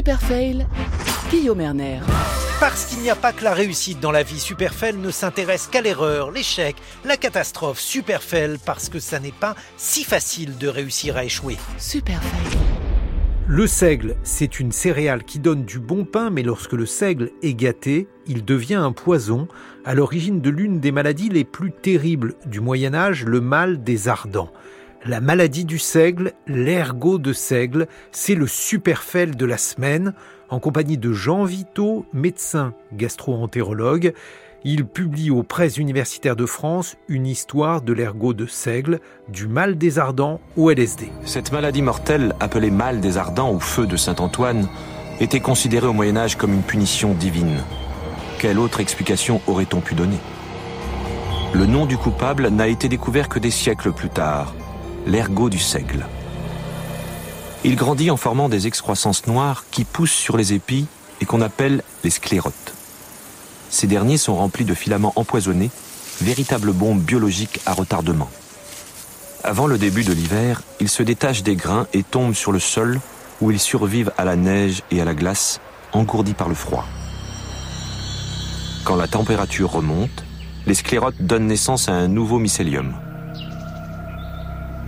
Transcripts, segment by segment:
Super Fail, Guillaume Erner. Parce qu'il n'y a pas que la réussite dans la vie, Superfail ne s'intéresse qu'à l'erreur, l'échec, la catastrophe. Superfail parce que ça n'est pas si facile de réussir à échouer. Super Fail. Le seigle, c'est une céréale qui donne du bon pain, mais lorsque le seigle est gâté, il devient un poison, à l'origine de l'une des maladies les plus terribles du Moyen Âge, le mal des ardents. La maladie du seigle, l'ergot de seigle, c'est le superfel de la semaine, en compagnie de Jean Vito, médecin gastro-entérologue. Il publie aux presses universitaires de France une histoire de l'ergot de seigle, du mal des ardents au LSD. Cette maladie mortelle, appelée mal des ardents ou feu de Saint-Antoine, était considérée au Moyen Âge comme une punition divine. Quelle autre explication aurait-on pu donner? Le nom du coupable n'a été découvert que des siècles plus tard, l'ergot du seigle. Il grandit en formant des excroissances noires qui poussent sur les épis et qu'on appelle les sclérotes. Ces derniers sont remplis de filaments empoisonnés, véritables bombes biologiques à retardement. Avant le début de l'hiver, ils se détachent des grains et tombent sur le sol où ils survivent à la neige et à la glace, engourdis par le froid. Quand la température remonte, les sclérotes donnent naissance à un nouveau mycélium.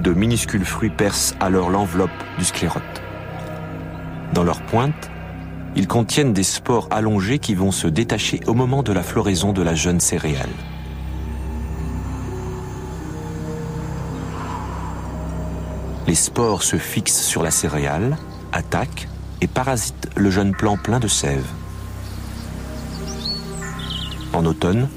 De minuscules fruits percent alors l'enveloppe du sclérote. Dans leur pointe, ils contiennent des spores allongés qui vont se détacher au moment de la floraison de la jeune céréale. Les spores se fixent sur la céréale, attaquent et parasitent le jeune plant plein de sève. En automne,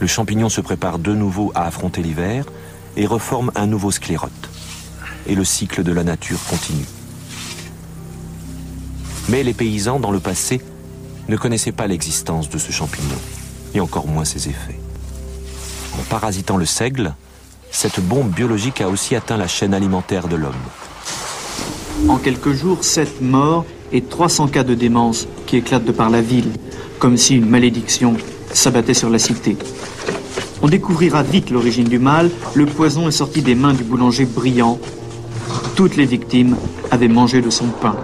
le champignon se prépare de nouveau à affronter l'hiver et reforme un nouveau sclérote. Et le cycle de la nature continue. Mais les paysans, dans le passé, ne connaissaient pas l'existence de ce champignon, et encore moins ses effets. En parasitant le seigle, cette bombe biologique a aussi atteint la chaîne alimentaire de l'homme. En quelques jours, 7 morts et 300 cas de démence qui éclatent de par la ville, comme si une malédiction s'abattait sur la cité. On découvrira vite l'origine du mal, le poison est sorti des mains du boulanger brillant. Toutes les victimes avaient mangé de son pain.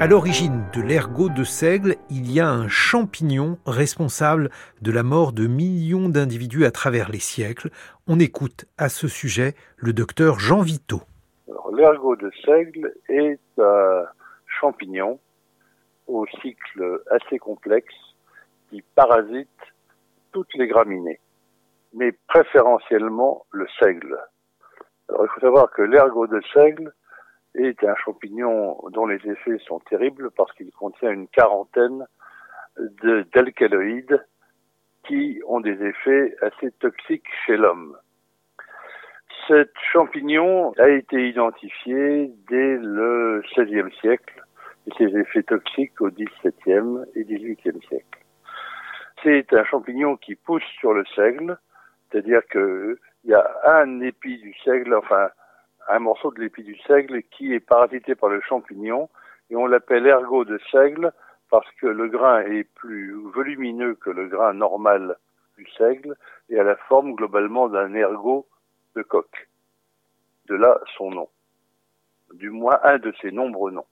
À l'origine de l'ergot de seigle, il y a un champignon responsable de la mort de millions d'individus à travers les siècles. On écoute à ce sujet le docteur Jean Vito. L'ergot de seigle est un champignon au cycle assez complexe qui parasite toutes les graminées, mais préférentiellement le seigle. Alors il faut savoir que l'ergot de seigle est un champignon dont les effets sont terribles parce qu'il contient une quarantaine d'alcaloïdes qui ont des effets assez toxiques chez l'homme. Cet champignon a été identifié dès le XVIe siècle et ses effets toxiques au XVIIe et XVIIIe siècle. C'est un champignon qui pousse sur le seigle, c'est-à-dire qu'il y a un épi du seigle, enfin un morceau de l'épi du seigle qui est parasité par le champignon et on l'appelle ergot de seigle parce que le grain est plus volumineux que le grain normal du seigle et a la forme globalement d'un ergot de coque. De là son nom. Du moins un de ses nombreux noms.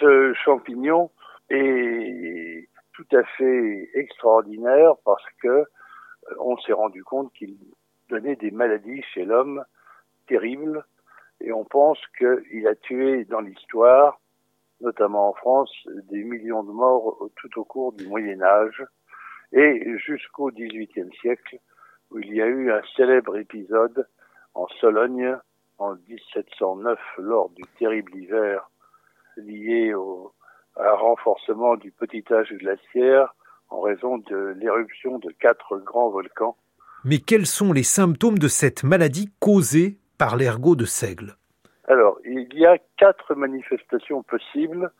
Ce champignon est tout à fait extraordinaire parce que on s'est rendu compte qu'il donnait des maladies chez l'homme terrible et on pense qu'il a tué dans l'histoire, notamment en France, des millions de morts tout au cours du Moyen Âge et jusqu'au XVIIIe siècle où il y a eu un célèbre épisode en Sologne en 1709 lors du terrible hiver lié au un renforcement du petit âge glaciaire en raison de l'éruption de quatre grands volcans. Mais quels sont les symptômes de cette maladie causée par l'ergot de seigle? Alors, il y a quatre manifestations possibles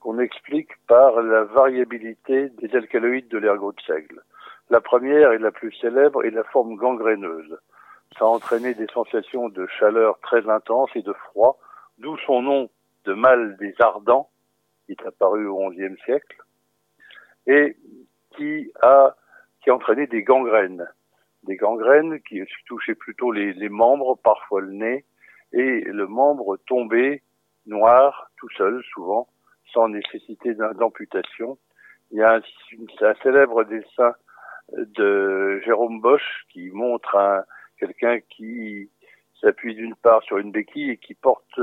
qu'on explique par la variabilité des alcaloïdes de l'ergot de seigle. La première et la plus célèbre est la forme gangréneuse. Ça a entraîné des sensations de chaleur très intense et de froid, d'où son nom de mal des ardents, qui est apparu au XIe siècle, et qui a, qui a entraîné des gangrènes des gangrènes qui touchaient plutôt les, membres, parfois le nez, et le membre tombé noir, tout seul souvent, sans nécessité d'amputation. Il y a un, célèbre dessin de Jérôme Bosch qui montre un, quelqu'un qui s'appuie d'une part sur une béquille et qui porte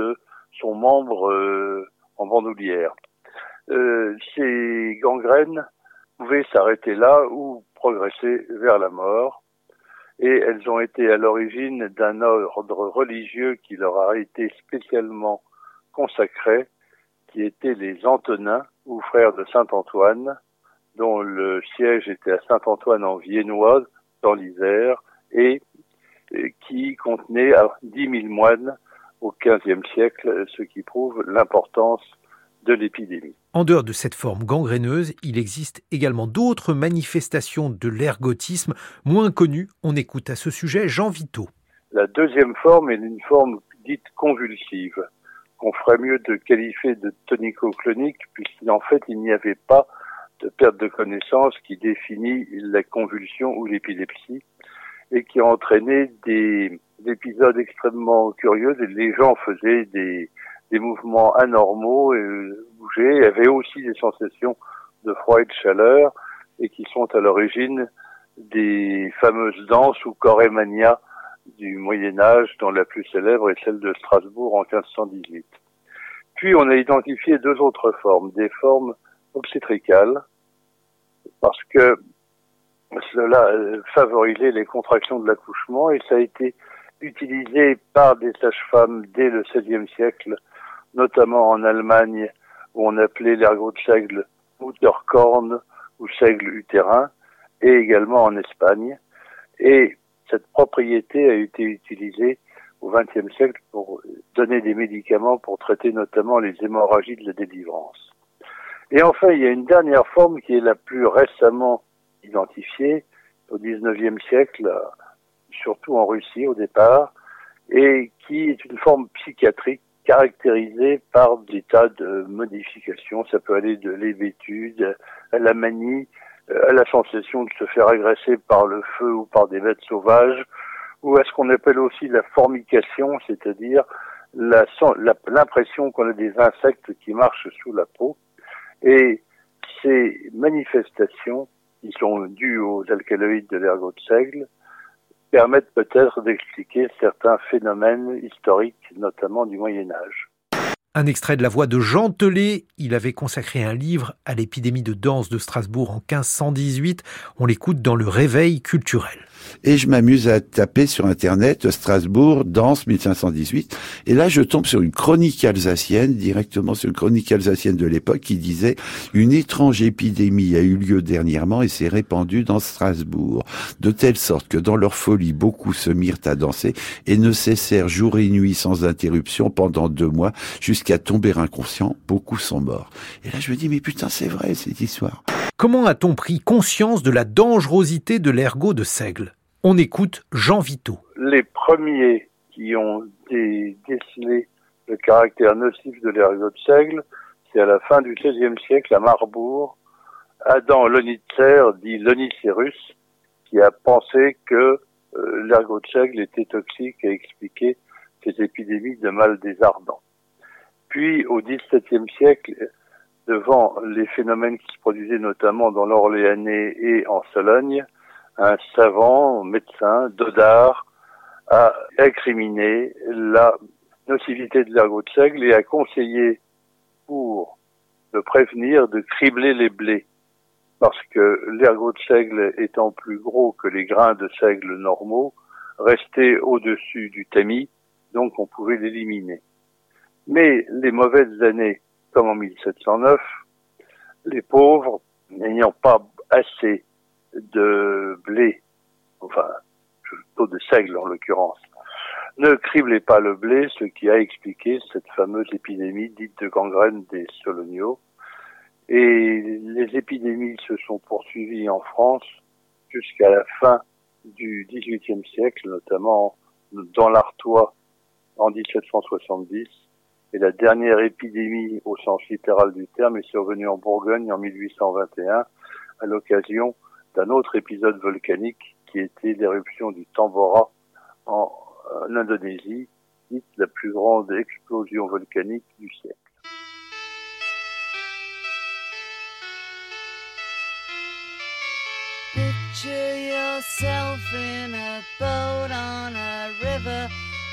son membre euh, en bandoulière. Euh, ces gangrènes pouvaient s'arrêter là ou progresser vers la mort et elles ont été à l'origine d'un ordre religieux qui leur a été spécialement consacré, qui étaient les Antonins ou frères de Saint Antoine, dont le siège était à Saint Antoine en Viennois, dans l'Isère, et qui contenait 10 000 moines au XVe siècle, ce qui prouve l'importance de l'épidémie. En dehors de cette forme gangréneuse, il existe également d'autres manifestations de l'ergotisme moins connues. On écoute à ce sujet Jean Vito. La deuxième forme est une forme dite convulsive, qu'on ferait mieux de qualifier de tonico-clonique, puisqu'en fait, il n'y avait pas de perte de connaissance qui définit la convulsion ou l'épilepsie et qui a entraîné des, épisodes extrêmement curieux. Les gens faisaient des, des mouvements anormaux et bougeaient, avaient aussi des sensations de froid et de chaleur et qui sont à l'origine des fameuses danses ou chorémania du Moyen Âge, dont la plus célèbre est celle de Strasbourg en 1518. Puis on a identifié deux autres formes, des formes obstétricales, parce que cela favorisait les contractions de l'accouchement et ça a été utilisé par des sages-femmes dès le XVIe siècle, notamment en Allemagne où on appelait l'ergot de seigle Mutterkorn ou seigle utérin, et également en Espagne. Et cette propriété a été utilisée au XXe siècle pour donner des médicaments pour traiter notamment les hémorragies de la délivrance. Et enfin, il y a une dernière forme qui est la plus récemment identifiée au XIXe siècle, surtout en Russie au départ, et qui est une forme psychiatrique caractérisée par des tas de modifications. Ça peut aller de l'hébétude à la manie, à la sensation de se faire agresser par le feu ou par des bêtes sauvages, ou à ce qu'on appelle aussi la formication, c'est-à-dire l'impression qu'on a des insectes qui marchent sous la peau. Et ces manifestations, qui sont dues aux alcaloïdes de l'ergot de seigle, permettent peut-être d'expliquer certains phénomènes historiques, notamment du Moyen Âge. Un extrait de la voix de Jean Telet. Il avait consacré un livre à l'épidémie de danse de Strasbourg en 1518. On l'écoute dans le Réveil culturel et je m'amuse à taper sur Internet Strasbourg, danse 1518. Et là, je tombe sur une chronique alsacienne, directement sur une chronique alsacienne de l'époque, qui disait une étrange épidémie a eu lieu dernièrement et s'est répandue dans Strasbourg, de telle sorte que dans leur folie, beaucoup se mirent à danser et ne cessèrent jour et nuit sans interruption pendant deux mois jusqu'à tomber inconscient. Beaucoup sont morts. Et là, je me dis, mais putain, c'est vrai cette histoire. Comment a-t-on pris conscience de la dangerosité de l'ergot de seigle? On écoute Jean Vito. Les premiers qui ont décelé le caractère nocif de l'ergot de seigle, c'est à la fin du XVIe siècle à Marbourg, Adam Lonitzer, dit Lonicerus, qui a pensé que euh, l'ergot de seigle était toxique et expliqué ces épidémies de mal des ardents. Puis, au XVIIe siècle, devant les phénomènes qui se produisaient notamment dans l'Orléanais et en Sologne, un savant, médecin, Dodard, a incriminé la nocivité de l'ergot de seigle et a conseillé pour le prévenir de cribler les blés. Parce que l'ergot de seigle étant plus gros que les grains de seigle normaux, restait au-dessus du tamis, donc on pouvait l'éliminer. Mais les mauvaises années comme en 1709, les pauvres, n'ayant pas assez de blé, enfin, plutôt de seigle en l'occurrence, ne criblaient pas le blé, ce qui a expliqué cette fameuse épidémie dite de gangrène des Soloniaux. Et les épidémies se sont poursuivies en France jusqu'à la fin du XVIIIe siècle, notamment dans l'Artois en 1770 et la dernière épidémie au sens littéral du terme est survenue en Bourgogne en 1821 à l'occasion d'un autre épisode volcanique qui était l'éruption du Tambora en, Indonésie dite la plus grande explosion volcanique du siècle.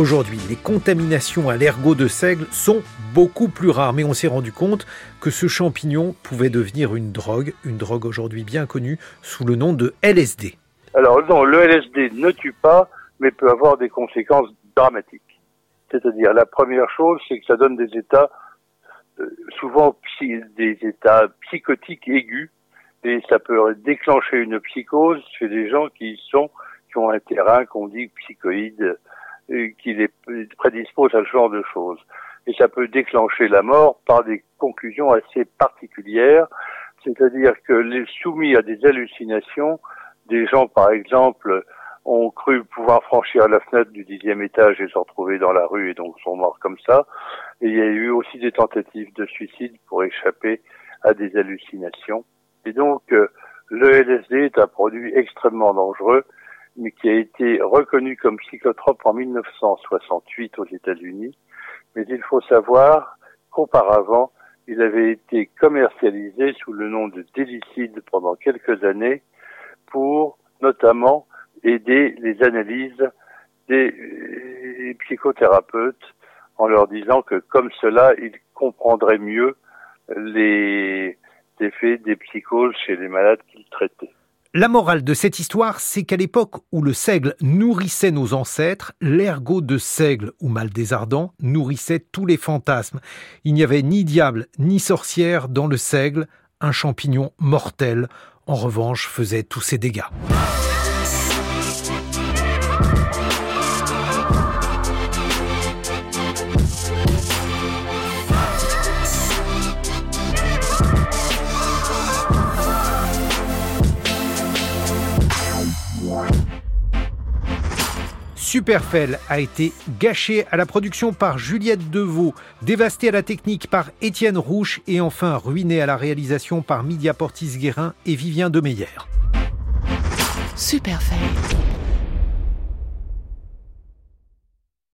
Aujourd'hui, les contaminations à l'ergot de seigle sont beaucoup plus rares, mais on s'est rendu compte que ce champignon pouvait devenir une drogue, une drogue aujourd'hui bien connue sous le nom de LSD. Alors non, le LSD ne tue pas, mais peut avoir des conséquences dramatiques. C'est-à-dire, la première chose, c'est que ça donne des états, euh, souvent des états psychotiques aigus, et ça peut déclencher une psychose chez des gens qui sont, qui ont un terrain qu'on dit psychoïde, qui les prédispose à ce genre de choses. Et ça peut déclencher la mort par des conclusions assez particulières, c'est-à-dire que les soumis à des hallucinations, des gens, par exemple, ont cru pouvoir franchir la fenêtre du dixième étage et se retrouver dans la rue et donc sont morts comme ça. Et il y a eu aussi des tentatives de suicide pour échapper à des hallucinations. Et donc, euh, le LSD est un produit extrêmement dangereux, mais qui a été reconnu comme psychotrope en 1968 aux États-Unis. Mais il faut savoir qu'auparavant, il avait été commercialisé sous le nom de délicide pendant quelques années pour notamment aider les analyses des euh, psychothérapeutes en leur disant que comme cela, ils comprendraient mieux les effets des psychoses chez les malades qu'ils traitaient. La morale de cette histoire, c'est qu'à l'époque où le seigle nourrissait nos ancêtres, l'ergot de seigle ou mal des nourrissait tous les fantasmes. Il n'y avait ni diable ni sorcière dans le seigle, un champignon mortel, en revanche, faisait tous ses dégâts. Superfell a été gâché à la production par Juliette Deveau, dévasté à la technique par Étienne Rouche et enfin ruiné à la réalisation par Media Portis Guérin et Vivien Demeyer. Superfell.